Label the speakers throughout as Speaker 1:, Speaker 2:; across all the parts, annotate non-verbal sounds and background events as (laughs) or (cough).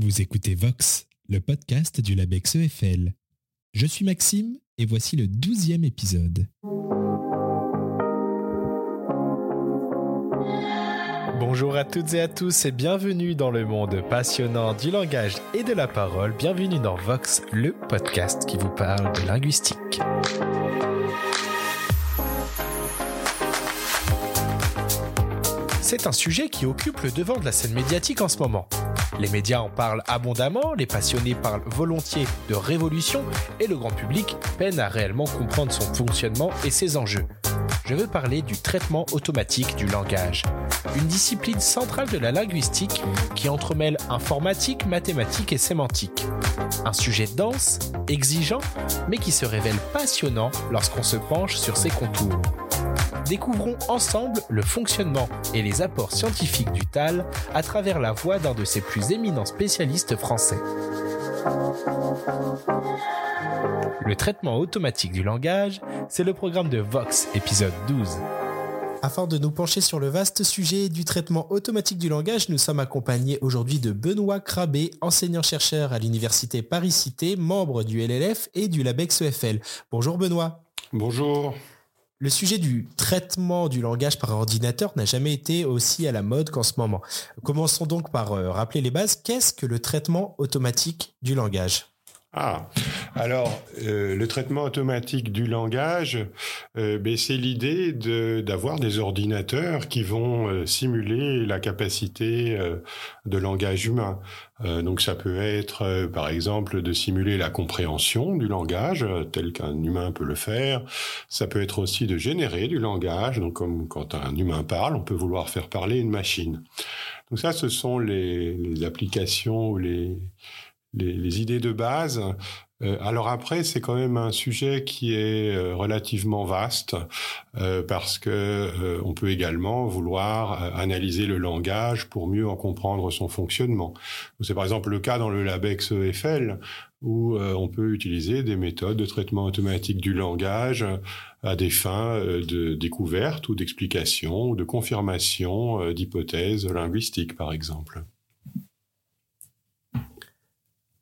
Speaker 1: Vous écoutez Vox, le podcast du LabEx EFL. Je suis Maxime et voici le douzième épisode. Bonjour à toutes et à tous et bienvenue dans le monde passionnant du langage et de la parole. Bienvenue dans Vox, le podcast qui vous parle de linguistique. C'est un sujet qui occupe le devant de la scène médiatique en ce moment. Les médias en parlent abondamment, les passionnés parlent volontiers de révolution et le grand public peine à réellement comprendre son fonctionnement et ses enjeux. Je veux parler du traitement automatique du langage, une discipline centrale de la linguistique qui entremêle informatique, mathématiques et sémantique. Un sujet dense, exigeant, mais qui se révèle passionnant lorsqu'on se penche sur ses contours découvrons ensemble le fonctionnement et les apports scientifiques du TAL à travers la voix d'un de ses plus éminents spécialistes français. Le traitement automatique du langage, c'est le programme de Vox, épisode 12. Afin de nous pencher sur le vaste sujet du traitement automatique du langage, nous sommes accompagnés aujourd'hui de Benoît Crabé, enseignant-chercheur à l'Université Paris-Cité, membre du LLF et du LABEX EFL. Bonjour Benoît.
Speaker 2: Bonjour.
Speaker 1: Le sujet du traitement du langage par ordinateur n'a jamais été aussi à la mode qu'en ce moment. Commençons donc par euh, rappeler les bases. Qu'est-ce que le traitement automatique du langage?
Speaker 2: Ah, alors euh, le traitement automatique du langage, euh, ben, c'est l'idée d'avoir des ordinateurs qui vont euh, simuler la capacité de langage humain. donc ça peut être par exemple de simuler la compréhension du langage tel qu'un humain peut le faire. Ça peut être aussi de générer du langage. Donc comme quand un humain parle, on peut vouloir faire parler une machine. Donc ça, ce sont les, les applications ou les les, idées de base. Euh, alors après, c'est quand même un sujet qui est euh, relativement vaste euh, parce que on peut également vouloir analyser le langage pour mieux en comprendre son fonctionnement. C'est par exemple le cas dans le LabEx EFL où on peut utiliser des méthodes de traitement automatique du langage à des fins de découverte ou d'explication ou de confirmation d'hypothèses linguistiques, par exemple.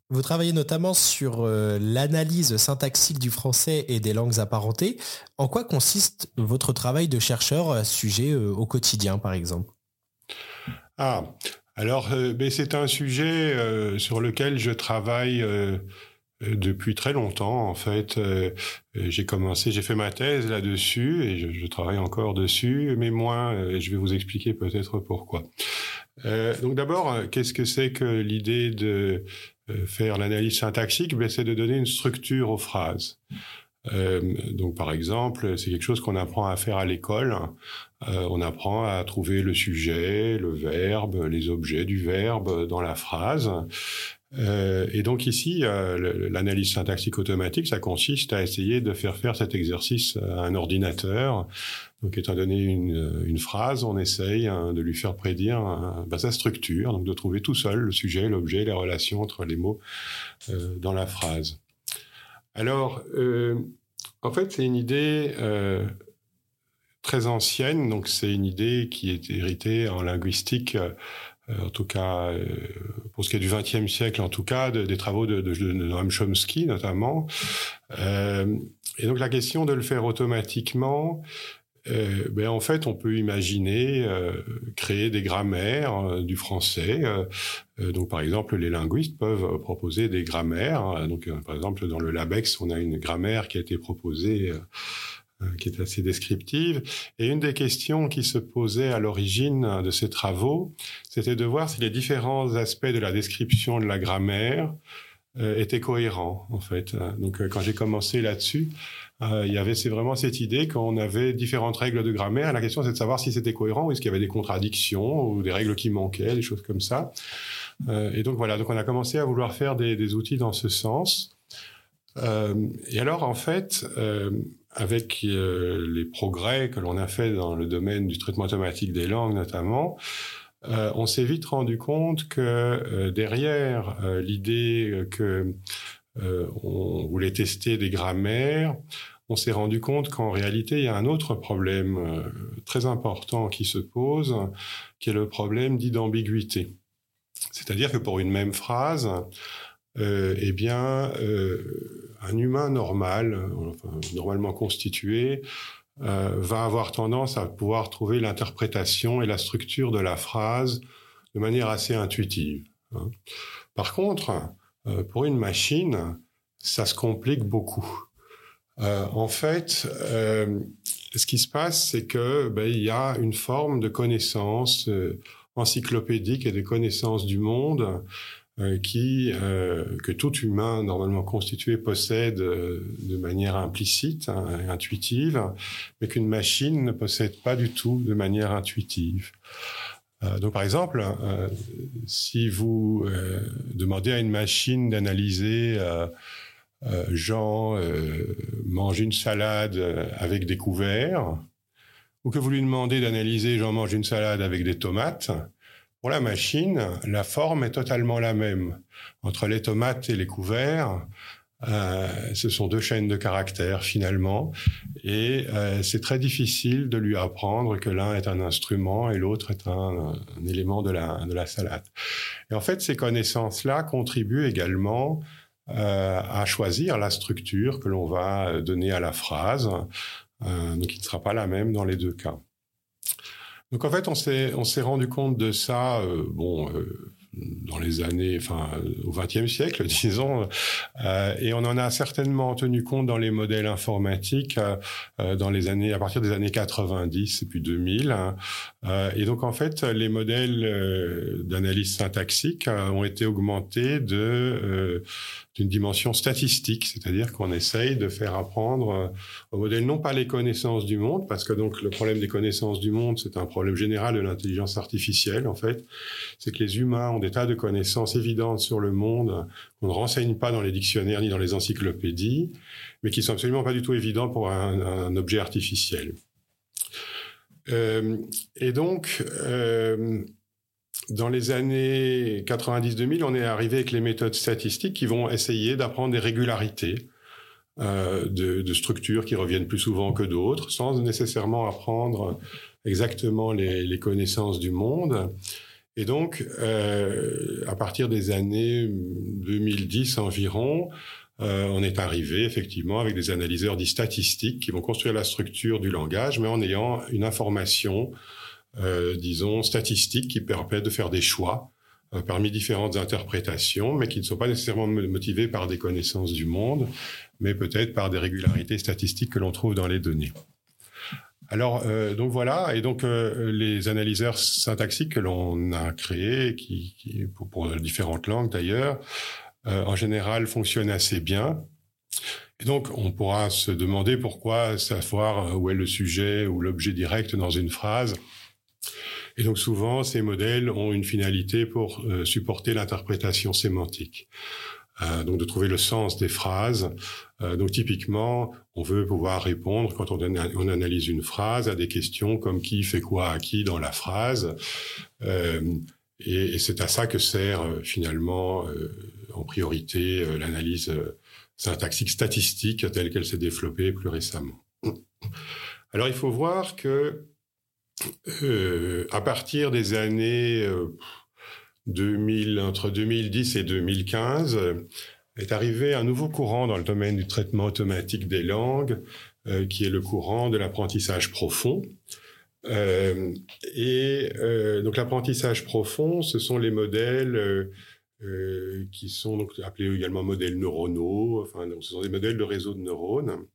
Speaker 1: Vous travaillez notamment sur euh, l'analyse syntaxique du français et des langues apparentées. En quoi consiste votre travail de chercheur à ce sujet euh, au quotidien, par exemple?
Speaker 2: Ah, alors euh, c'est un sujet sur lequel je travaille depuis très longtemps. En fait, j'ai commencé, j'ai fait ma thèse là-dessus et je, je, travaille encore dessus, mais moins. et je vais vous expliquer peut-être pourquoi. donc d'abord, qu'est-ce que c'est que l'idée de faire l'analyse syntaxique, c'est de donner une structure aux phrases. Euh, donc, par exemple, c'est quelque chose qu'on apprend à faire à l'école. Euh, on apprend à trouver le sujet, le verbe, les objets du verbe dans la phrase. Euh, et donc ici, euh, l'analyse syntaxique automatique, ça consiste à essayer de faire faire cet exercice à un ordinateur. Donc, étant donné une, une phrase, on essaye hein, de lui faire prédire bah, sa structure, donc de trouver tout seul le sujet, l'objet, les relations entre les mots euh, dans la phrase. Alors, en fait, c'est une idée très ancienne, donc c'est une idée qui est héritée en linguistique euh, en tout cas euh, pour ce qui est du XXe siècle, en tout cas des travaux de, Noam Chomsky notamment. Euh, et donc la question de le faire automatiquement, euh, ben en fait, on peut imaginer euh, créer des grammaires du français. donc, par exemple, les linguistes peuvent proposer des grammaires. Donc, par exemple, dans le LabEx, on a une grammaire qui a été proposée euh, qui est assez descriptive. Et une des questions qui se posait à l'origine de ces travaux, c'était de voir si les différents aspects de la description de la grammaire euh, étaient cohérents, en fait. Donc, euh, quand j'ai commencé là-dessus, il y avait c'est vraiment cette idée qu'on avait différentes règles de grammaire. La question, c'est de savoir si c'était cohérent ou est-ce qu'il y avait des contradictions ou des règles qui manquaient, des choses comme ça. et donc voilà, donc on a commencé à vouloir faire des, outils dans ce sens. et alors, en fait, avec euh, les progrès que l'on a fait dans le domaine du traitement automatique des langues notamment, euh, on s'est vite rendu compte que euh, derrière l'idée que on voulait tester des grammaires, on s'est rendu compte qu'en réalité, il y a un autre problème très important qui se pose, qui est le problème d'idambiguïté. C'est-à-dire que pour une même phrase, eh bien, un humain normal, normalement constitué, va avoir tendance à pouvoir trouver l'interprétation et la structure de la phrase de manière assez intuitive. Hein. Par contre, pour une machine, ça se complique beaucoup. Euh, en fait, euh, ce qui se passe, c'est que ben, il y a une forme de connaissance euh, encyclopédique et de connaissance du monde euh, qui que tout humain normalement constitué possède de manière implicite, hein, intuitive, mais qu'une machine ne possède pas du tout de manière intuitive. Donc, par exemple, si vous demandez à une machine d'analyser euh, Jean euh, mange une salade euh, avec des couverts, ou que vous lui demandez d'analyser Jean mange une salade avec des tomates, pour la machine, la forme est totalement la même. Entre les tomates et les couverts, ce sont deux chaînes de caractères finalement, et c'est très difficile de lui apprendre que l'un est un instrument et l'autre est un, élément de la, de la salade. Et en fait, ces connaissances-là contribuent également euh, à choisir la structure que l'on va donner à la phrase. Euh, donc, il ne sera pas la même dans les deux cas. Donc, en fait, on s'est rendu compte de ça. Euh, bon. Euh, dans les années, enfin, au XXe siècle, (laughs) disons, euh, et on en a certainement tenu compte dans les modèles informatiques euh, dans les années, à partir des années 90 et puis 2000. Hein. et donc, en fait, les modèles d'analyse syntaxique ont été augmentés de d'une dimension statistique, c'est-à-dire qu'on essaye de faire apprendre euh, au modèle non pas les connaissances du monde, parce que donc le problème des connaissances du monde, c'est un problème général de l'intelligence artificielle en fait, c'est que les humains ont des tas de connaissances évidentes sur le monde qu'on ne renseigne pas dans les dictionnaires ni dans les encyclopédies, mais qui sont absolument pas du tout évidents pour un, un objet artificiel. Euh, et donc, euh, dans les années 90-2000, on est arrivé avec les méthodes statistiques qui vont essayer d'apprendre des régularités euh, de, de, structures qui reviennent plus souvent que d'autres, sans nécessairement apprendre exactement les, les connaissances du monde. Et donc, euh, à partir des années 2010 environ, euh, on est arrivé effectivement avec des analyseurs dits statistiques qui vont construire la structure du langage, mais en ayant une information disons, statistiques qui permettent de faire des choix euh, parmi différentes interprétations, mais qui ne sont pas nécessairement motivées par des connaissances du monde, mais peut-être par des régularités statistiques que l'on trouve dans les données. Alors, euh, donc voilà, et donc euh, les analyseurs syntaxiques que l'on a créés, qui, qui pour, pour, différentes langues d'ailleurs, euh, en général fonctionnent assez bien. Et donc, on pourra se demander pourquoi savoir où est le sujet ou l'objet direct dans une phrase et donc souvent, ces modèles ont une finalité pour euh, supporter l'interprétation sémantique. Euh, donc de trouver le sens des phrases. Euh, donc typiquement, on veut pouvoir répondre quand on, analyse une phrase à des questions comme qui fait quoi à qui dans la phrase. Et, c'est à ça que sert finalement en priorité l'analyse syntaxique statistique telle qu'elle s'est développée plus récemment. Alors il faut voir que euh, à partir des années 2000, euh, entre 2010 et 2015, euh, est arrivé un nouveau courant dans le domaine du traitement automatique des langues, euh, qui est le courant de l'apprentissage profond. Et donc l'apprentissage profond, ce sont les modèles qui sont appelés également modèles neuronaux. Enfin, ce sont des modèles de réseaux de neurones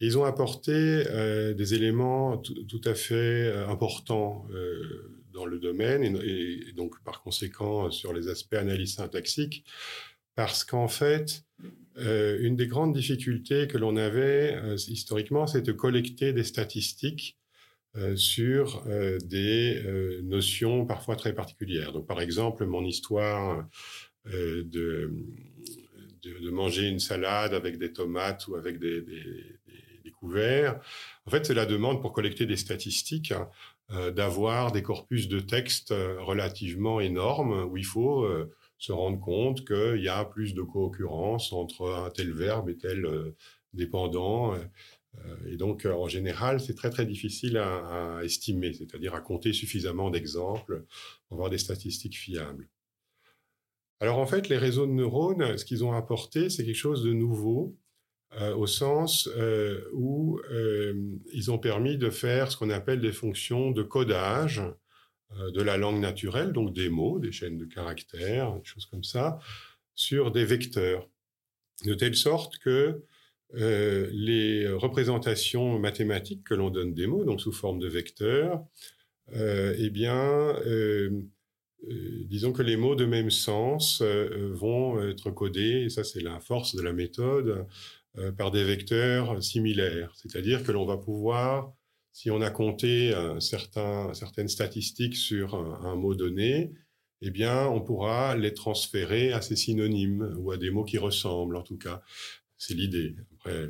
Speaker 2: ils ont apporté euh, des éléments tout, à fait euh, importants euh, dans le domaine et, donc par conséquent sur les aspects analyse syntaxique, parce qu'en fait, une des grandes difficultés que l'on avait historiquement, c'est de collecter des statistiques sur des notions parfois très particulières. Donc par exemple, mon histoire de, manger une salade avec des tomates ou avec des En fait, c'est la demande pour collecter des statistiques, euh, d'avoir des corpus de textes euh, relativement énormes où il faut euh, se rendre compte qu'il y a plus de co-occurrence entre un tel verbe et tel dépendant. et donc, en général, c'est très très difficile à, à estimer, c'est-à-dire à compter suffisamment d'exemples pour avoir des statistiques fiables. Alors en fait, les réseaux de neurones, ce qu'ils ont apporté, c'est quelque chose de nouveau, euh, au sens euh, où euh, ils ont permis de faire ce qu'on appelle des fonctions de codage de la langue naturelle, donc des mots, des chaînes de caractères, des choses comme ça, sur des vecteurs, de telle sorte que les représentations mathématiques que l'on donne des mots, donc sous forme de vecteurs, eh bien, disons que les mots de même sens vont être codés, et ça c'est la force de la méthode, par des vecteurs similaires. C'est-à-dire que l'on va pouvoir, si on a compté certaines statistiques sur un, mot donné, eh bien, on pourra les transférer à ses synonymes ou à des mots qui ressemblent, en tout cas. C'est l'idée. Après,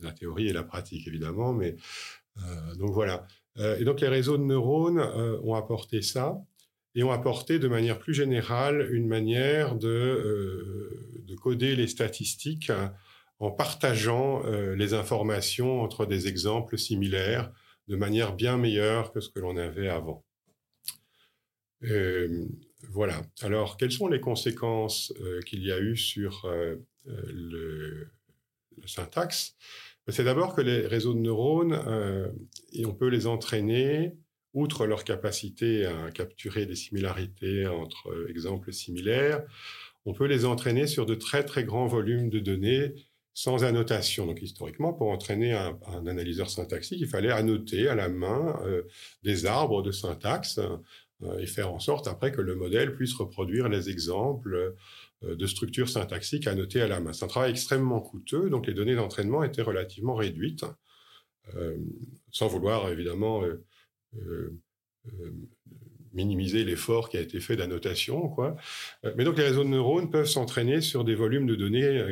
Speaker 2: la théorie et la pratique, évidemment, mais donc voilà. et donc, les réseaux de neurones ont apporté ça et ont apporté de manière plus générale une manière euh, de coder les statistiques en partageant euh, les informations entre des exemples similaires de manière bien meilleure que ce que l'on avait avant. Euh, voilà. Alors, quelles sont les conséquences qu'il y a eu sur le, la syntaxe? C'est d'abord que les réseaux de neurones, on peut les entraîner outre leur capacité à capturer des similarités entre euh, exemples similaires, on peut les entraîner sur de très très grands volumes de données sans annotation. Donc historiquement, pour entraîner un, analyseur syntaxique, il fallait annoter à la main euh, des arbres de syntaxe euh, et faire en sorte après que le modèle puisse reproduire les exemples de structures syntaxiques annotées à la main. C'est un travail extrêmement coûteux, donc les données d'entraînement étaient relativement réduites, sans vouloir évidemment euh, euh, minimiser l'effort qui a été fait d'annotation, quoi. Euh, mais donc les réseaux de neurones peuvent s'entraîner sur des volumes de données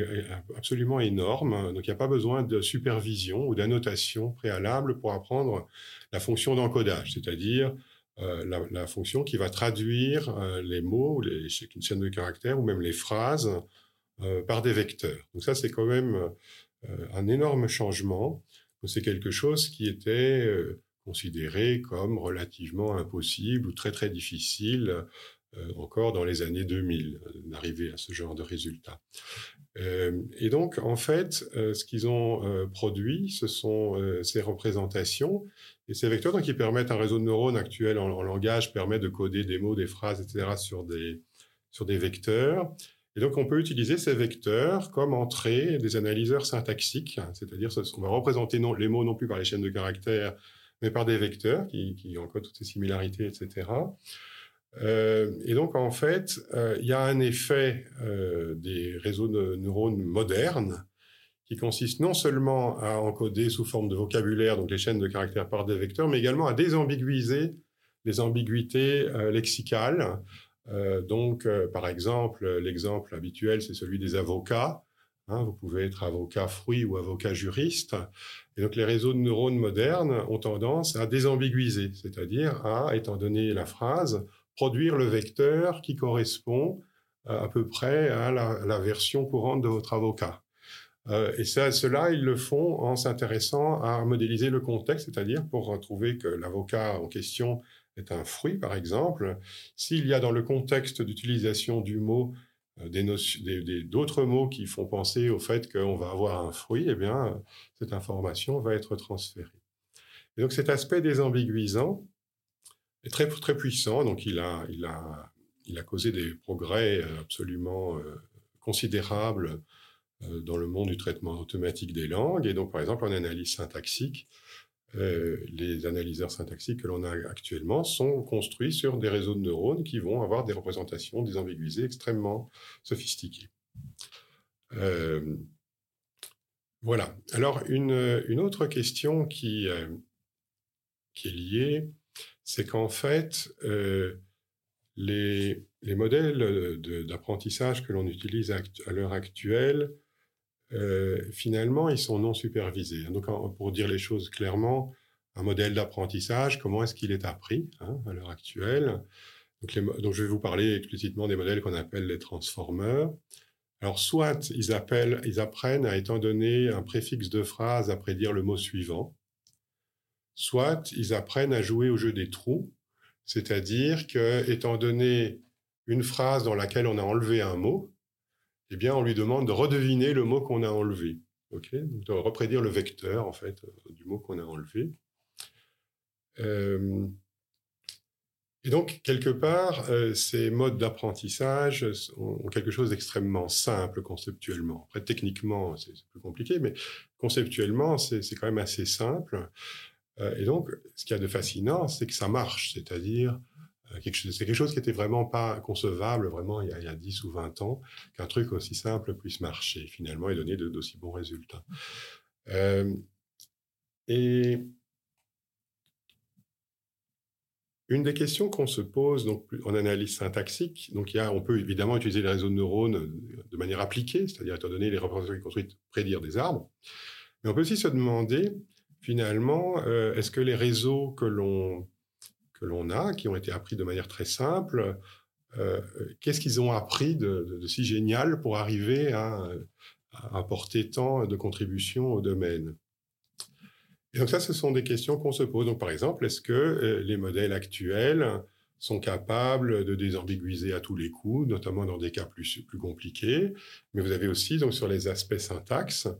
Speaker 2: absolument énormes. Donc il n'y a pas besoin de supervision ou d'annotation préalable pour apprendre la fonction d'encodage, c'est-à-dire la, fonction qui va traduire les mots, les chaînes de caractères ou même les phrases par des vecteurs. Donc ça c'est quand même un énorme changement. C'est quelque chose qui était considéré comme relativement impossible ou très très difficile euh, encore dans les années 2000 euh, d'arriver à ce genre de résultats. Euh, et donc, en fait, ce qu'ils ont produit, ce sont ces représentations et ces vecteurs donc, qui permettent, un réseau de neurones actuel en, langage permet de coder des mots, des phrases, etc. sur des, sur des vecteurs. Et donc, on peut utiliser ces vecteurs comme entrée des analyseurs syntaxiques, c'est-à-dire qu'on va représenter non, les mots non plus par les chaînes de caractères, mais par des vecteurs qui, qui encodent toutes ces similarités, etc. Euh, et donc, en fait, euh, il y a un effet euh, des réseaux de neurones modernes qui consiste non seulement à encoder sous forme de vocabulaire, donc les chaînes de caractères par des vecteurs, mais également à désambiguiser les ambiguïtés lexicales. donc, par exemple, l'exemple habituel, c'est celui des avocats. Hein, vous pouvez être avocat fruit ou avocat juriste. Et donc les réseaux de neurones modernes ont tendance à désambiguiser, c'est-à-dire à, étant donné la phrase, produire le vecteur qui correspond euh, à peu près à la, version courante de votre avocat. Euh, et cela, ils le font en s'intéressant à modéliser le contexte, c'est-à-dire pour trouver que l'avocat en question est un fruit, par exemple. S'il y a dans le contexte d'utilisation du mot euh, d'autres mots qui font penser au fait qu'on va avoir un fruit, eh bien, cette information va être transférée. Et donc cet aspect désambiguisant est très, très puissant, donc il a, il, a, il a causé des progrès euh, absolument euh, considérables dans le monde du traitement automatique des langues, et donc par exemple en analyse syntaxique, euh, les analyseurs syntaxiques que l'on a actuellement sont construits sur des réseaux de neurones qui vont avoir des représentations désambiguisées extrêmement sophistiquées. Euh, voilà. Alors, une, autre question qui, euh, qui est liée, c'est qu'en fait, les, modèles d'apprentissage que l'on utilise à l'heure actuelle euh, finalement, ils sont non supervisés. Donc, pour dire les choses clairement, un modèle d'apprentissage, comment est-ce qu'il est appris hein, à l'heure actuelle? Donc, je vais vous parler explicitement des modèles qu'on appelle les transformeurs. Alors, soit ils, ils apprennent à, étant donné un préfixe de phrase, à prédire le mot suivant, soit ils apprennent à jouer au jeu des trous, c'est-à-dire que, étant donné une phrase dans laquelle on a enlevé un mot, eh bien, on lui demande de redeviner le mot qu'on a enlevé. De reprédire le vecteur en fait du mot qu'on a enlevé. Euh, et donc, quelque part, euh, ces modes d'apprentissage ont, quelque chose d'extrêmement simple conceptuellement. Après, techniquement, c'est plus compliqué, mais conceptuellement, c'est quand même assez simple. Euh, et donc, ce qu'il y a de fascinant, c'est que ça marche, c'est-à-dire euh, c'est quelque chose qui était vraiment pas concevable, vraiment, il y a, il y a 10 ou 20 ans, qu'un truc aussi simple puisse marcher, finalement, et donner d'aussi bons résultats. Euh, et une des questions qu'on se pose donc, en analyse syntaxique, donc il y a, on peut évidemment utiliser les réseaux de neurones de manière appliquée, c'est-à-dire étant donné les représentations construites, prédire des arbres. Mais on peut aussi se demander, finalement, euh, est-ce que les réseaux que l'on l'on a, qui ont été appris de manière très simple, euh, qu'est-ce qu'ils ont appris de, si génial pour arriver à, apporter tant de contributions au domaine? Et donc ça, ce sont des questions qu'on se pose. Donc par exemple, est-ce que euh, les modèles actuels sont capables de désambiguiser à tous les coups, notamment dans des cas plus, compliqués? Mais vous avez aussi, donc, sur les aspects syntaxe, euh,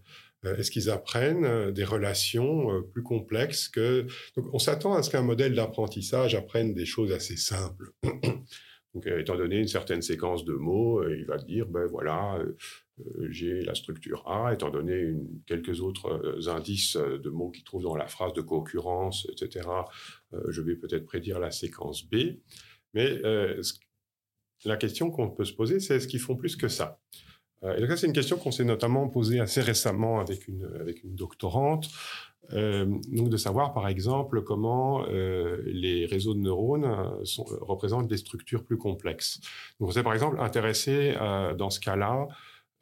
Speaker 2: est-ce qu'ils apprennent euh, des relations plus complexes que... Donc, on s'attend à ce qu'un modèle d'apprentissage apprenne des choses assez simples. (clears throat) Donc, étant donné une certaine séquence de mots, il va dire, ben voilà, euh, j'ai la structure A, étant donné quelques autres euh, indices euh, de mots qui trouvent dans la phrase de concurrence, etc., je vais peut-être prédire la séquence B. Mais la question qu'on peut se poser, c'est est-ce qu'ils font plus que ça? Ça, c'est une question qu'on s'est notamment posée assez récemment avec une, doctorante. donc de savoir, par exemple, comment les réseaux de neurones représentent des structures plus complexes. Donc on s'est, par exemple, intéressé dans ce cas-là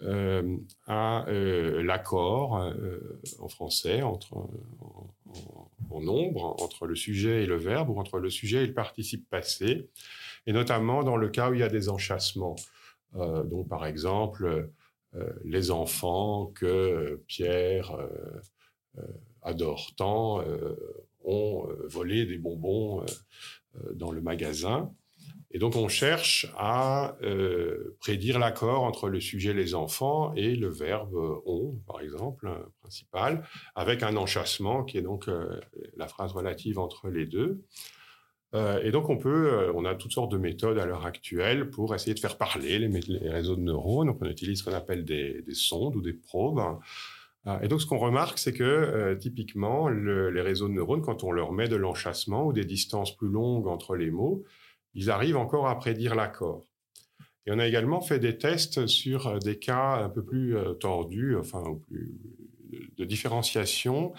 Speaker 2: euh, à euh, l'accord euh, en français entre en, nombre entre le sujet et le verbe ou entre le sujet et le participe passé, et notamment dans le cas où il y a des enchâssements. Donc par exemple les enfants que Pierre adore tant ont volé des bonbons dans le magasin. Et donc on cherche à euh, prédire l'accord entre le sujet les enfants et le verbe on, par exemple, principal, avec un enchâssement qui est donc euh, la phrase relative entre les deux. Euh, et donc on peut, on a toutes sortes de méthodes à l'heure actuelle pour essayer de faire parler les, réseaux de neurones. Donc on utilise ce qu'on appelle des, sondes ou des probes. Et donc, ce qu'on remarque, c'est que typiquement, les réseaux de neurones, quand on leur met de l'enchâssement ou des distances plus longues entre les mots, ils arrivent encore à prédire l'accord. Et on a également fait des tests sur euh, des cas un peu plus euh, tordus, enfin plus de différenciation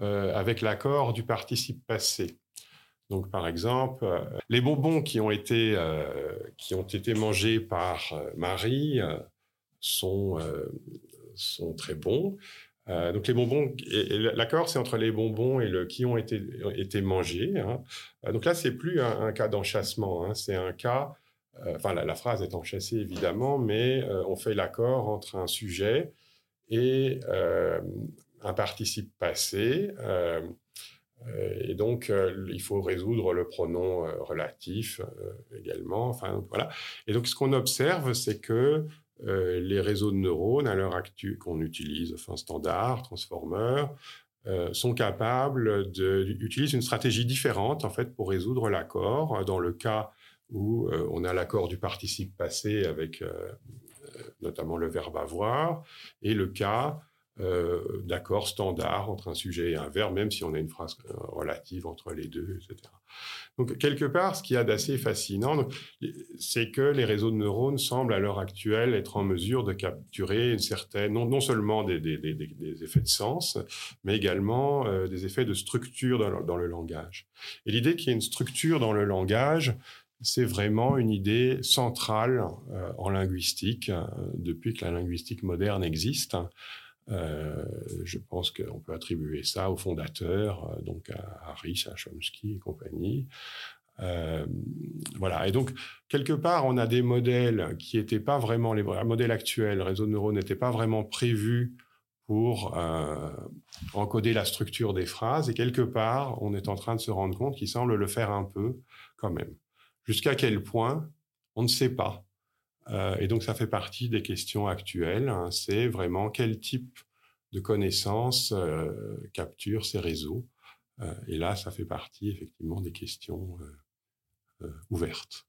Speaker 2: euh, avec l'accord du participe passé. Donc, par exemple, les bonbons qui ont été qui ont été mangés par Marie sont sont très bons. Euh, donc les bonbons, l'accord c'est entre les bonbons et le qui ont été, été mangés. Hein. Euh, donc là c'est plus un, cas d'enchassement, hein. c'est un cas, euh, enfin la, phrase est enchâssée évidemment, mais on fait l'accord entre un sujet et un participe passé. Et donc il faut résoudre le pronom relatif également. Enfin voilà. Et donc ce qu'on observe c'est que euh, les réseaux de neurones à l'heure actuelle qu'on utilise, enfin standard, transformer, euh, sont capables d'utiliser une stratégie différente en fait pour résoudre l'accord. Dans le cas où euh, on a l'accord du participe passé avec notamment le verbe avoir, et le cas euh, d'accord standard entre un sujet et un verbe, même si on a une phrase euh, relative entre les deux, etc. Donc, quelque part, ce qu'il y a d'assez fascinant, c'est que les réseaux de neurones semblent à l'heure actuelle être en mesure de capturer une certaine, non, seulement des, effets de sens, mais également euh, des effets de structure dans le, dans le langage. Et l'idée qu'il y ait une structure dans le langage, c'est vraiment une idée centrale en linguistique, depuis que la linguistique moderne existe. Euh, je pense qu'on peut attribuer ça aux fondateurs, euh, donc à Harris, à Chomsky et compagnie. Euh, voilà. Et donc, quelque part, on a des modèles qui n'étaient pas vraiment les modèles actuels. Réseau de neurones n'était pas vraiment prévu pour encoder la structure des phrases. Et quelque part, on est en train de se rendre compte qu'il semble le faire un peu quand même. Jusqu'à quel point On ne sait pas. Et donc, ça fait partie des questions actuelles. Hein. C'est vraiment quel type de connaissances capturent ces réseaux. et là, ça fait partie effectivement des questions ouvertes.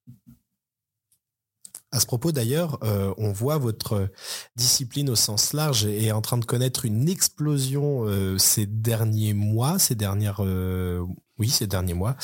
Speaker 3: À ce propos d'ailleurs, euh, on voit votre discipline au sens large est en train de connaître une explosion euh, ces derniers mois, ces dernières, euh, oui, ces derniers mois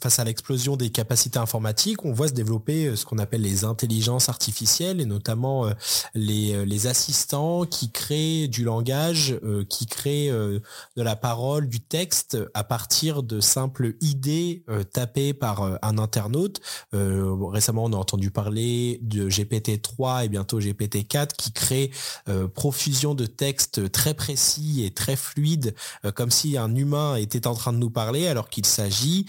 Speaker 3: face à l'explosion des capacités informatiques, on voit se développer euh, ce qu'on appelle les intelligences artificielles et notamment euh, les, euh, les assistants qui créent du langage, qui créent de la parole, du texte à partir de simples idées tapées par un internaute. Récemment, on a entendu parler de GPT-3 et bientôt GPT-4 qui crée profusion de textes très précis et très fluides, comme si un humain était en train de nous parler alors qu'il s'agit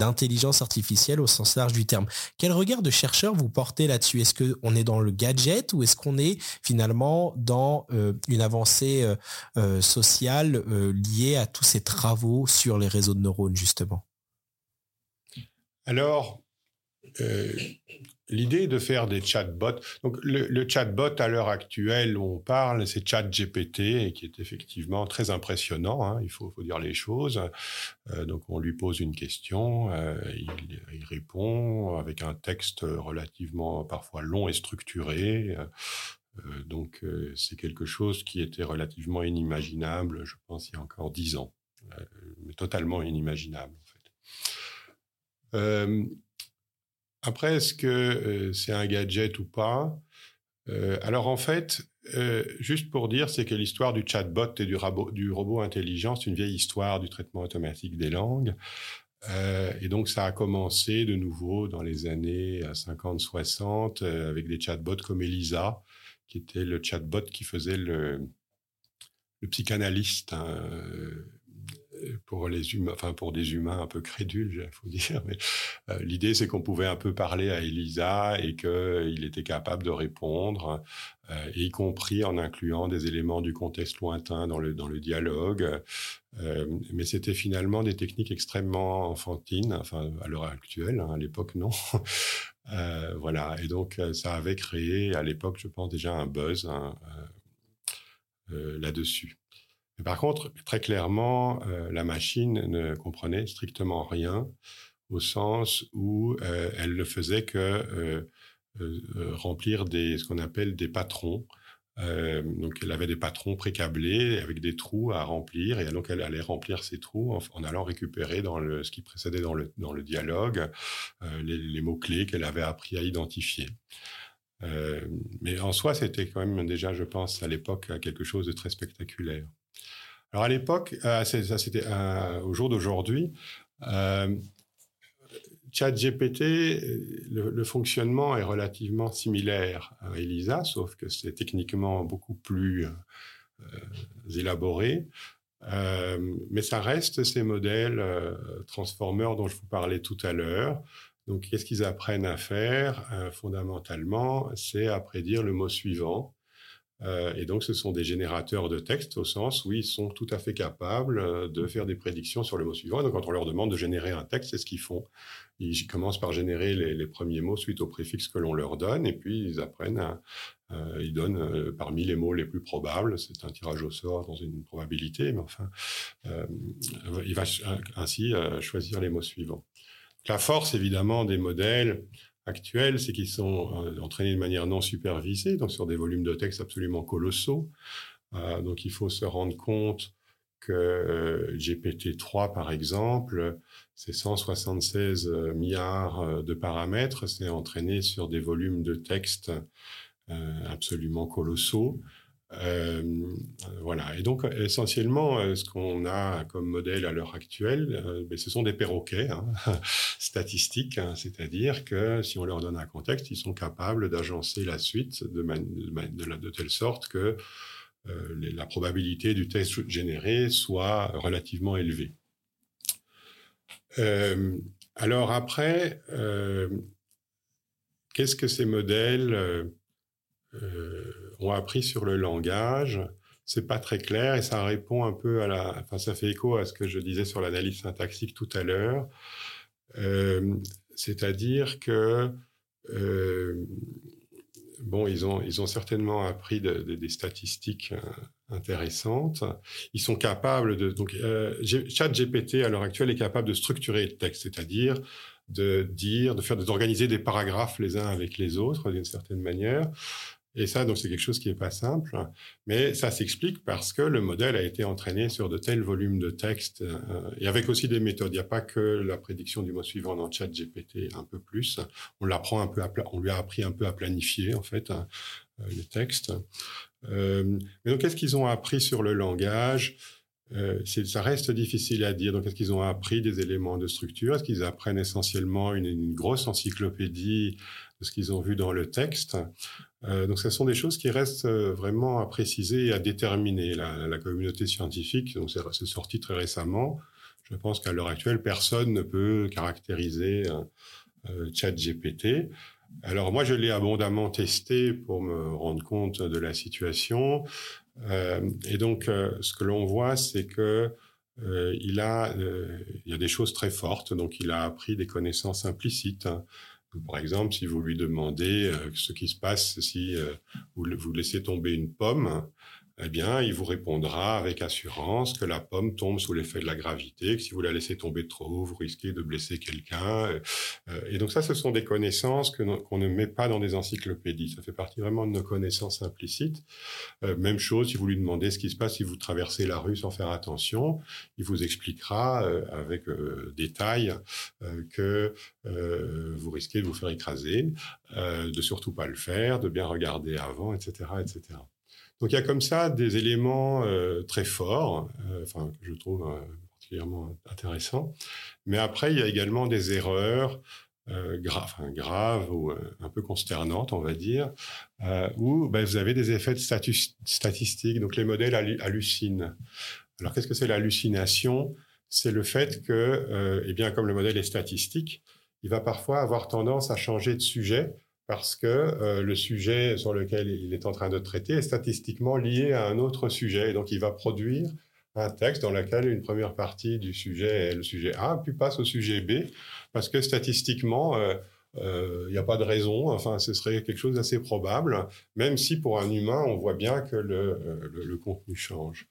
Speaker 3: d'intelligence artificielle au sens large du terme. Quel regard de chercheur vous portez là-dessus? Est-ce qu'on est dans le gadget ou est-ce qu'on est finalement dans euh, une avancée euh, euh, sociale liée à tous ces travaux sur les réseaux de neurones, justement?
Speaker 2: Alors, l'idée de faire des chatbots. Donc le, chatbot à l'heure actuelle où on parle, c'est ChatGPT qui est effectivement très impressionnant. Hein, il faut, dire les choses. Euh, donc on lui pose une question, euh, il, répond avec un texte relativement parfois long et structuré. Euh, donc c'est quelque chose qui était relativement inimaginable, je pense, il y a encore dix ans, mais totalement inimaginable en fait. Après, est-ce que euh, c'est un gadget ou pas euh, Alors en fait, euh, juste pour dire, c'est que l'histoire du chatbot et du, du robot intelligent, c'est une vieille histoire du traitement automatique des langues. et donc ça a commencé de nouveau dans les années 50-60 avec des chatbots comme Elisa, qui était le chatbot qui faisait le, le psychanalyste. Hein, pour des humains un peu crédules, il faut dire. Euh, l'idée, c'est qu'on pouvait un peu parler à Elisa et qu'il était capable de répondre, euh, y compris en incluant des éléments du contexte lointain dans le dans le dialogue. Euh, mais c'était finalement des techniques extrêmement enfantines, enfin à l'heure actuelle, hein, à l'époque non. (laughs) voilà, et donc ça avait créé à l'époque, je pense déjà un buzz hein, là-dessus par contre, très clairement, euh, la machine ne comprenait strictement rien au sens où euh, elle ne faisait que euh, remplir ce qu'on appelle des patrons. donc, elle avait des patrons précablés avec des trous à remplir, et donc elle allait remplir ces trous en, allant récupérer dans ce qui précédait dans le, dialogue les mots-clés qu'elle avait appris à identifier. mais en soi, c'était quand même déjà, je pense, à l'époque, quelque chose de très spectaculaire. Alors à l'époque, euh, ça c'était euh, au jour d'aujourd'hui, euh, ChatGPT, le, le, fonctionnement est relativement similaire à ELISA, sauf que c'est techniquement beaucoup plus élaboré. mais ça reste ces modèles transformers dont je vous parlais tout à l'heure. Donc, qu'est-ce qu'ils apprennent à faire Fondamentalement, c'est à prédire le mot suivant euh, et donc, ce sont des générateurs de texte au sens où ils sont tout à fait capables euh, de faire des prédictions sur le mot suivant. donc, quand on leur demande de générer un texte, c'est ce qu'ils font. Ils commencent par générer les, premiers mots suite au préfixe que l'on leur donne, et puis ils apprennent euh, ils donnent parmi les mots les plus probables. C'est un tirage au sort dans une probabilité, mais enfin, il va ainsi choisir les mots suivants. La force, évidemment, des modèles, c'est qu'ils sont euh, entraînés de manière non supervisée, donc sur des volumes de texte absolument colossaux. Euh, donc il faut se rendre compte que euh, GPT-3, par exemple, c'est 176 milliards de paramètres, c'est entraîné sur des volumes de texte absolument colossaux. Euh, voilà. Et donc, essentiellement, euh, ce qu'on a comme modèle à l'heure actuelle, euh, ben, ce sont des perroquets hein, (laughs) statistiques, hein, c'est-à-dire que si on leur donne un contexte, ils sont capables d'agencer la suite de, telle sorte que la probabilité du test généré soit relativement élevée. alors après, qu'est-ce que ces modèles ont appris sur le langage. C'est pas très clair et ça répond un peu à la, enfin ça fait écho à ce que je disais sur l'analyse syntaxique tout à l'heure. Euh, c'est-à-dire que bon, ils ont, ils ont certainement appris des statistiques intéressantes. Ils sont capables de donc ChatGPT à l'heure actuelle est capable de structurer le texte, c'est-à-dire de dire, de faire, d'organiser des paragraphes les uns avec les autres d'une certaine manière. Et ça, donc, c'est quelque chose qui n'est pas simple, mais ça s'explique parce que le modèle a été entraîné sur de tels volumes de textes euh, et avec aussi des méthodes. Il n'y a pas que la prédiction du mot suivant dans Chat GPT, un peu plus. On l'apprend un peu, on lui a appris un peu à planifier en fait hein, euh, les textes. Euh, mais donc, qu'est-ce qu'ils ont appris sur le langage? Ça reste difficile à dire. Donc, est-ce qu'ils ont appris des éléments de structure? Est-ce qu'ils apprennent essentiellement une, grosse encyclopédie ce qu'ils ont vu dans le texte euh, Donc, ce sont des choses qui restent euh, vraiment à préciser et à déterminer. La, communauté scientifique, donc c'est sorti très récemment. Je pense qu'à l'heure actuelle, personne ne peut caractériser euh, ChatGPT. Alors moi, je l'ai abondamment testé pour me rendre compte de la situation. Euh, et donc, ce que l'on voit, c'est que il a, il y a des choses très fortes. Donc, il a appris des connaissances implicites. Par exemple, si vous lui demandez ce qui se passe si vous, vous laissez tomber une pomme, eh bien, il vous répondra avec assurance que la pomme tombe sous l'effet de la gravité, que si vous la laissez tomber trop, vous risquez de blesser quelqu'un. Euh, euh, et donc ça, ce sont des connaissances qu'on ne met pas dans des encyclopédies. Ça fait partie vraiment de nos connaissances implicites. Euh, même chose, si vous lui demandez ce qui se passe si vous traversez la rue sans faire attention, il vous expliquera avec détail que vous risquez de vous faire écraser, de surtout pas le faire, de bien regarder avant, etc., etc. Donc il y a comme ça des éléments euh, très forts, euh, que je trouve euh, particulièrement intéressants. Mais après il y a également des erreurs graves, graves ou un peu consternantes, on va dire, où ben, vous avez des effets de statistiques. Donc les modèles hallucinent. Alors qu'est-ce que c'est l'hallucination? C'est le fait que, eh bien, comme le modèle est statistique, il va parfois avoir tendance à changer de sujet parce que euh, le sujet sur lequel il est en train de traiter est statistiquement lié à un autre sujet. Et donc, il va produire un texte dans lequel une première partie du sujet est le sujet A, puis passe au sujet B, parce que statistiquement, euh, euh, il n'y a pas de raison, enfin, ce serait quelque chose d'assez probable, même si pour un humain, on voit bien que le, le, contenu change.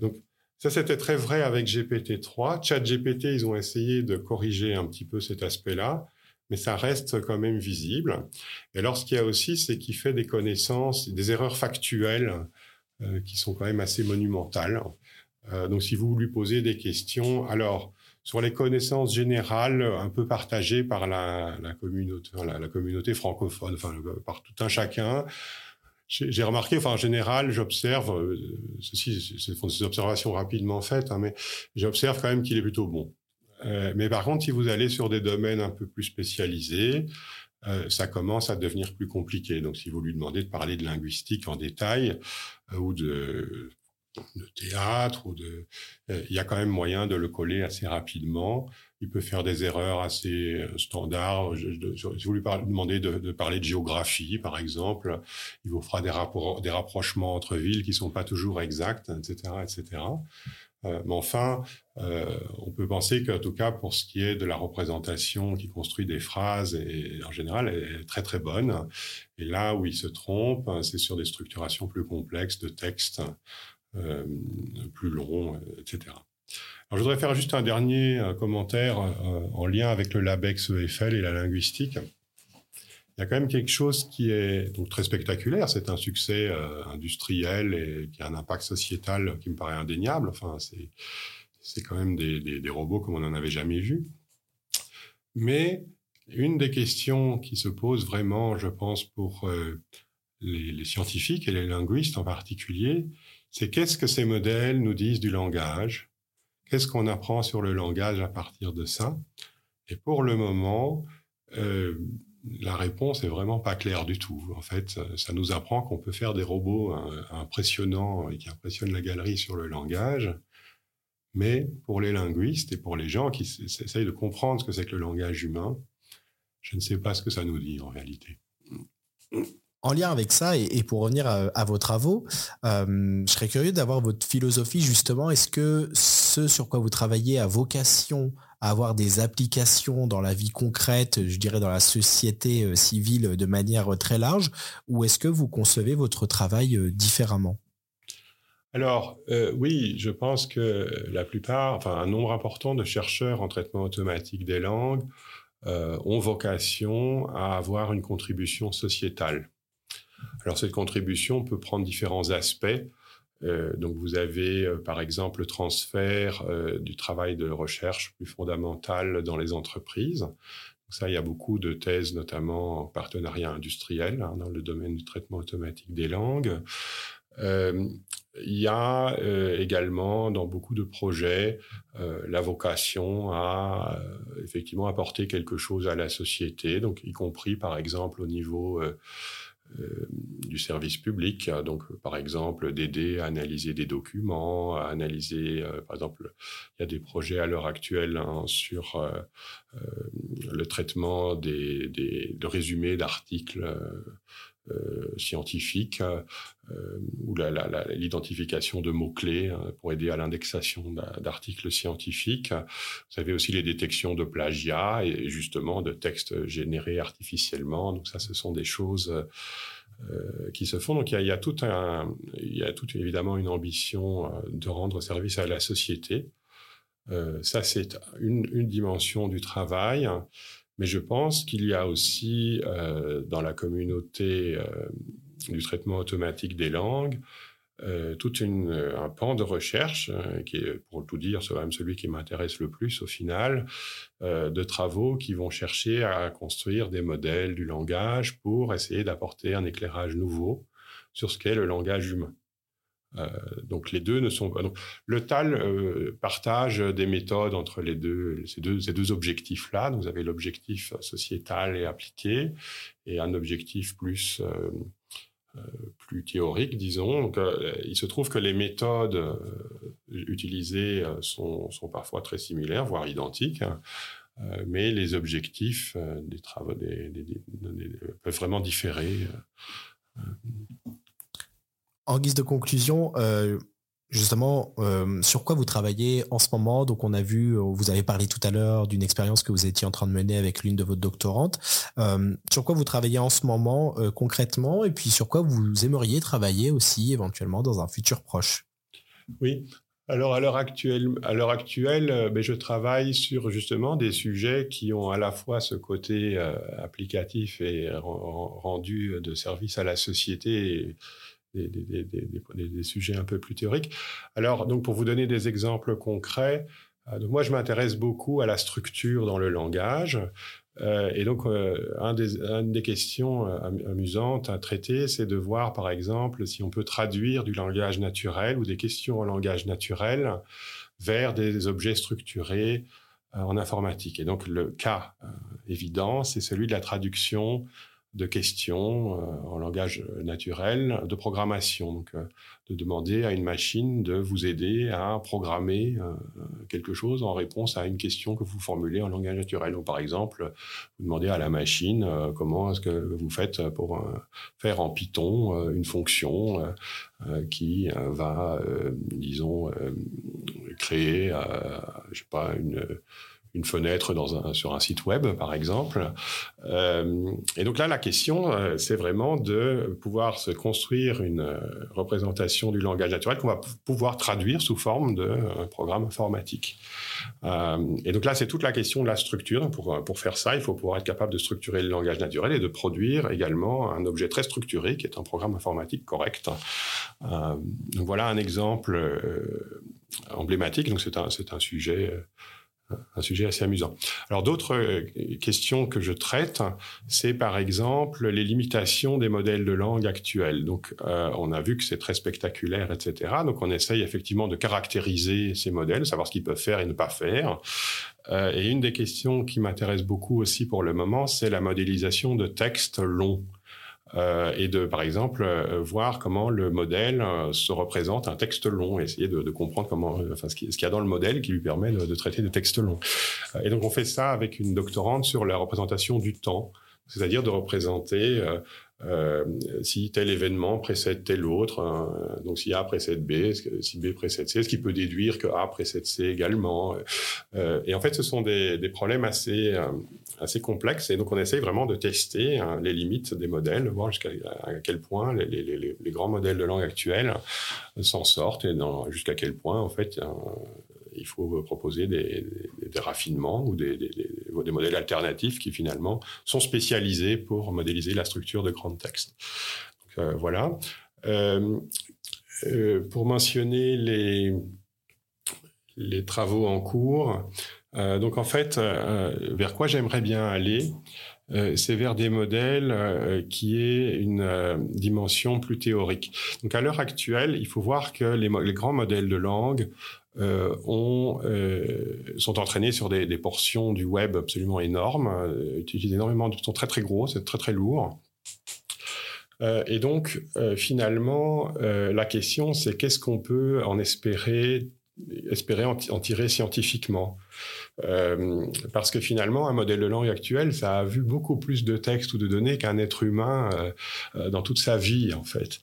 Speaker 2: donc, ça, c'était très vrai avec GPT-3. Chat GPT, ils ont essayé de corriger un petit peu cet aspect-là mais ça reste quand même visible. Et alors, ce qu'il y a aussi, c'est qu'il fait des connaissances, des erreurs factuelles euh, qui sont quand même assez monumentales. Euh, donc, si vous lui posez des questions, alors sur les connaissances générales, un peu partagées par la, communauté, francophone, enfin par tout un chacun, j'ai remarqué, enfin en général, j'observe, euh, ceci, ce sont des observations rapidement faites, hein, mais j'observe quand même qu'il est plutôt bon. Euh, mais par contre, si vous allez sur des domaines un peu plus spécialisés, euh, ça commence à devenir plus compliqué. Donc, si vous lui demandez de parler de linguistique en détail euh, ou de, théâtre, ou de, il y a quand même moyen de le coller assez rapidement. Il peut faire des erreurs assez standards. si vous lui demandez de, parler de géographie, par exemple, il vous fera des, rapports, des rapprochements entre villes qui sont pas toujours exacts, etc., etc. Euh, mais enfin, euh, on peut penser qu'en tout cas, pour ce qui est de la représentation qui construit des phrases, et en général, elle est très très bonne. Et là où il se trompe, c'est sur des structurations plus complexes de textes, euh, plus longs, etc. Alors, je voudrais faire juste un dernier commentaire en lien avec le LabEx EFL et la linguistique il y a quand même quelque chose qui est donc très spectaculaire. C'est un succès euh, industriel et qui a un impact sociétal qui me paraît indéniable. Enfin, c'est c'est quand même des, des, robots comme on n'en avait jamais vu. Mais une des questions qui se pose vraiment, je pense, pour euh, les, les, scientifiques et les linguistes en particulier, c'est qu'est-ce que ces modèles nous disent du langage? Qu'est-ce qu'on apprend sur le langage à partir de ça? Et pour le moment, euh, la réponse est vraiment pas claire du tout. En fait, ça nous apprend qu'on peut faire des robots euh, impressionnants et qui impressionnent la galerie sur le langage. Mais pour les linguistes et pour les gens qui essayent de comprendre ce que c'est que le langage humain, je ne sais pas ce que ça nous dit en réalité.
Speaker 3: En lien avec ça, et, pour revenir à, vos travaux, euh, je serais curieux d'avoir votre philosophie justement. Est-ce que ce sur quoi vous travaillez a vocation à avoir des applications dans la vie concrète, je dirais dans la société euh, civile de manière très large, ou est-ce que vous concevez votre travail différemment?
Speaker 2: Alors oui, je pense que la plupart, enfin un nombre important de chercheurs en traitement automatique des langues ont vocation à avoir une contribution sociétale. Alors cette contribution peut prendre différents aspects. Euh, donc vous avez euh, par exemple le transfert euh, du travail de recherche plus fondamental dans les entreprises. Donc ça, il y a beaucoup de thèses, notamment en partenariat industriel, hein, dans le domaine du traitement automatique des langues. il y a également dans beaucoup de projets la vocation à effectivement apporter quelque chose à la société, donc y compris par exemple au niveau euh, du service public, donc par exemple d'aider à analyser des documents, à analyser, euh, par exemple, il y a des projets à l'heure actuelle hein, sur euh, le traitement des, des de résumés d'articles euh, scientifique euh, ou l'identification de mots-clés hein, pour aider à l'indexation d'articles scientifiques. Vous avez aussi les détections de plagiat et justement de textes générés artificiellement. Donc ça, ce sont des choses euh, qui se font. Donc il y a, tout évidemment une ambition de rendre service à la société. Euh, ça, c'est une, dimension du travail. Mais je pense qu'il y a aussi euh, dans la communauté euh, du traitement automatique des langues euh, tout un pan de recherche qui est, pour tout dire, c'est même celui qui m'intéresse le plus au final, de travaux qui vont chercher à construire des modèles du langage pour essayer d'apporter un éclairage nouveau sur ce qu'est le langage humain. Euh, donc les deux ne sont pas. le TAL euh, partage des méthodes entre les deux, ces deux, objectifs-là. Vous avez l'objectif sociétal et appliqué, et un objectif plus euh, plus théorique, disons. Donc, il se trouve que les méthodes utilisées sont, parfois très similaires, voire identiques. Hein. mais les objectifs des travaux peuvent vraiment différer.
Speaker 3: En guise de conclusion, euh, justement, euh, sur quoi vous travaillez en ce moment? Donc, on a vu, euh, vous avez parlé tout à l'heure d'une expérience que vous étiez en train de mener avec l'une de vos doctorantes. sur quoi vous travaillez en ce moment concrètement? Et puis, sur quoi vous aimeriez travailler aussi éventuellement dans un futur proche?
Speaker 2: Oui. Alors à l'heure actuelle, à l'heure actuelle, ben, je travaille sur justement des sujets qui ont à la fois ce côté applicatif et rendu de service à la société des, sujets un peu plus théoriques. Alors, donc, pour vous donner des exemples concrets, euh, donc moi, je m'intéresse beaucoup à la structure dans le langage. Euh, et donc, euh, un des, une des questions amusantes à traiter, c'est de voir, par exemple, si on peut traduire du langage naturel ou des questions en langage naturel vers des objets structurés en informatique. Et donc, le cas évident, c'est celui de la traduction de questions euh, en langage naturel de programmation. Donc, euh, de demander à une machine de vous aider à programmer euh, quelque chose en réponse à une question que vous formulez en langage naturel. Donc, par exemple, vous demandez à la machine comment est-ce que vous faites pour faire en Python une fonction qui va, disons, créer, je sais pas, une une fenêtre sur un site web, par exemple. Euh, et donc là, la question, euh, c'est vraiment de pouvoir se construire une euh, représentation du langage naturel qu'on va pouvoir traduire sous forme d'un programme informatique. Et donc là, c'est toute la question de la structure. Pour, pour faire ça, il faut pouvoir être capable de structurer le langage naturel et de produire également un objet très structuré qui est un programme informatique correct. Donc voilà un exemple emblématique. Donc c'est un, c'est un sujet un sujet assez amusant. Alors d'autres euh, questions que je traite, c'est par exemple les limitations des modèles de langue actuels. Donc euh, on a vu que c'est très spectaculaire, etc. Donc on essaye effectivement de caractériser ces modèles, savoir ce qu'ils peuvent faire et ne pas faire. Euh, et une des questions qui m'intéresse beaucoup aussi pour le moment, c'est la modélisation de textes longs. Euh, et de, par exemple, euh, voir comment le modèle euh, se représente un texte long, essayer de, comprendre comment, enfin, ce qu'il y a dans le modèle qui lui permet de, traiter des textes longs. et donc, on fait ça avec une doctorante sur la représentation du temps, c'est-à-dire de représenter si tel événement précède tel autre. Hein, donc si A précède B, si B précède C, est-ce qu'il peut déduire que A précède C également Et en fait, ce sont des problèmes assez assez complexes et donc on essaye vraiment de tester hein, les limites des modèles, voir jusqu'à quel point les, grands modèles de langue actuels s'en sortent et jusqu'à quel point en fait il faut proposer des, raffinements ou des, modèles alternatifs qui finalement sont spécialisés pour modéliser la structure de grands textes. Euh, voilà. Euh, euh, pour mentionner les travaux en cours, euh, donc en fait, euh, vers quoi j'aimerais bien aller, euh, c'est vers des modèles qui aient une dimension plus théorique. Donc à l'heure actuelle, il faut voir que les, grands modèles de langue ont, sont entraînés sur des, portions du web absolument énormes, utilisent énormément, sont très très gros, c'est très très lourd. et donc, finalement, la question, c'est qu'est-ce qu'on peut en espérer, espérer en tirer scientifiquement euh, parce que finalement, un modèle de langue actuel, ça a vu beaucoup plus de textes ou de données qu'un être humain euh, euh dans toute sa vie, en fait.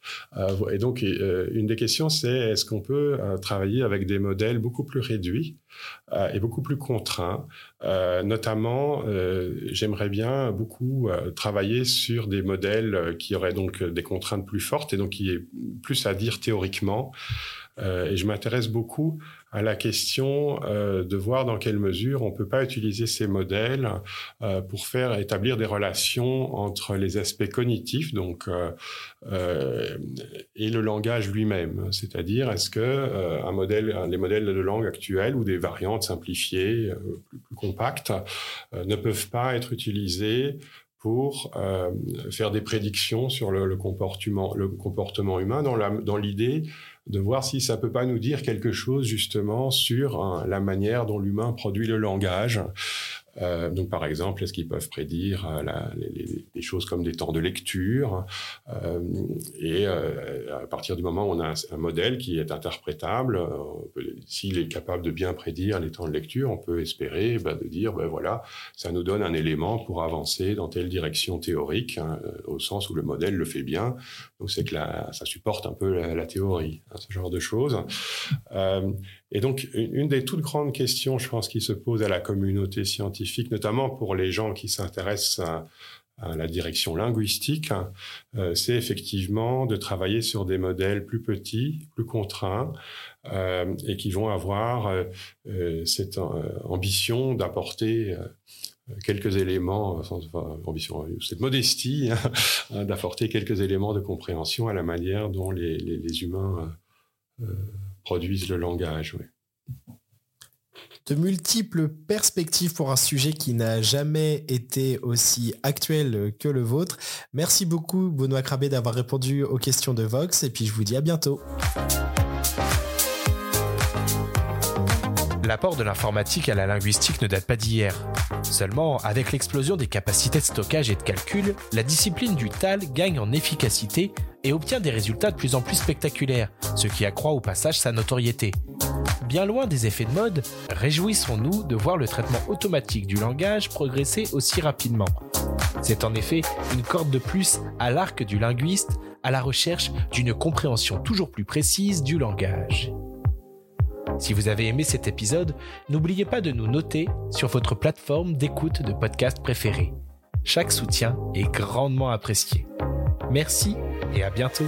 Speaker 2: Et donc, une des questions, c'est est-ce qu'on peut travailler avec des modèles beaucoup plus réduits et beaucoup plus contraints Notamment, j'aimerais bien beaucoup travailler sur des modèles qui auraient donc des contraintes plus fortes et donc qui est plus à dire théoriquement. Et je m'intéresse beaucoup à la question euh, de voir dans quelle mesure on peut pas utiliser ces modèles euh, pour faire établir des relations entre les aspects cognitifs donc euh, euh et le langage lui-même. C'est-à-dire est-ce que euh, un modèle les modèles de langue actuels ou des variantes simplifiées plus, plus, compactes ne peuvent pas être utilisés pour faire des prédictions sur le, le comportement le comportement humain dans la dans l'idée de voir si ça peut pas nous dire quelque chose justement sur hein, la manière dont l'humain produit le langage. Euh, donc, par exemple, est-ce qu'ils peuvent prédire euh, la, les, les, choses comme des temps de lecture euh, Et euh, à partir du moment où on a un, modèle qui est interprétable, euh, s'il est capable de bien prédire les temps de lecture, on peut espérer bah, de dire, ben voilà, ça nous donne un élément pour avancer dans telle direction théorique, hein, au sens où le modèle le fait bien. Donc, c'est que la, ça supporte un peu la, la théorie, hein, ce genre de choses. Et donc, une des toutes grandes questions, je pense, qui se pose à la communauté scientifique, notamment pour les gens qui s'intéressent à, la direction linguistique, hein, euh, c'est effectivement de travailler sur des modèles plus petits, plus contraints, euh, et qui vont avoir euh, cette ambition d'apporter quelques éléments, ambition, cette modestie, (laughs) hein, d'apporter quelques éléments de compréhension à la manière dont les humains produisent le langage. Oui.
Speaker 3: De multiples perspectives pour un sujet qui n'a jamais été aussi actuel que le vôtre. Merci beaucoup, Benoît Crabé, d'avoir répondu aux questions de Vox, et puis je vous dis à bientôt.
Speaker 1: L'apport de l'informatique à la linguistique ne date pas d'hier. Seulement, avec l'explosion des capacités de stockage et de calcul, la discipline du TAL gagne en efficacité et obtient des résultats de plus en plus spectaculaires, ce qui accroît au passage sa notoriété. Bien loin des effets de mode, réjouissons-nous de voir le traitement automatique du langage progresser aussi rapidement. C'est en effet une corde de plus à l'arc du linguiste à la recherche d'une compréhension toujours plus précise du langage. Si vous avez aimé cet épisode, n'oubliez pas de nous noter sur votre plateforme d'écoute de podcast préférée. Chaque soutien est grandement apprécié. Merci et à bientôt.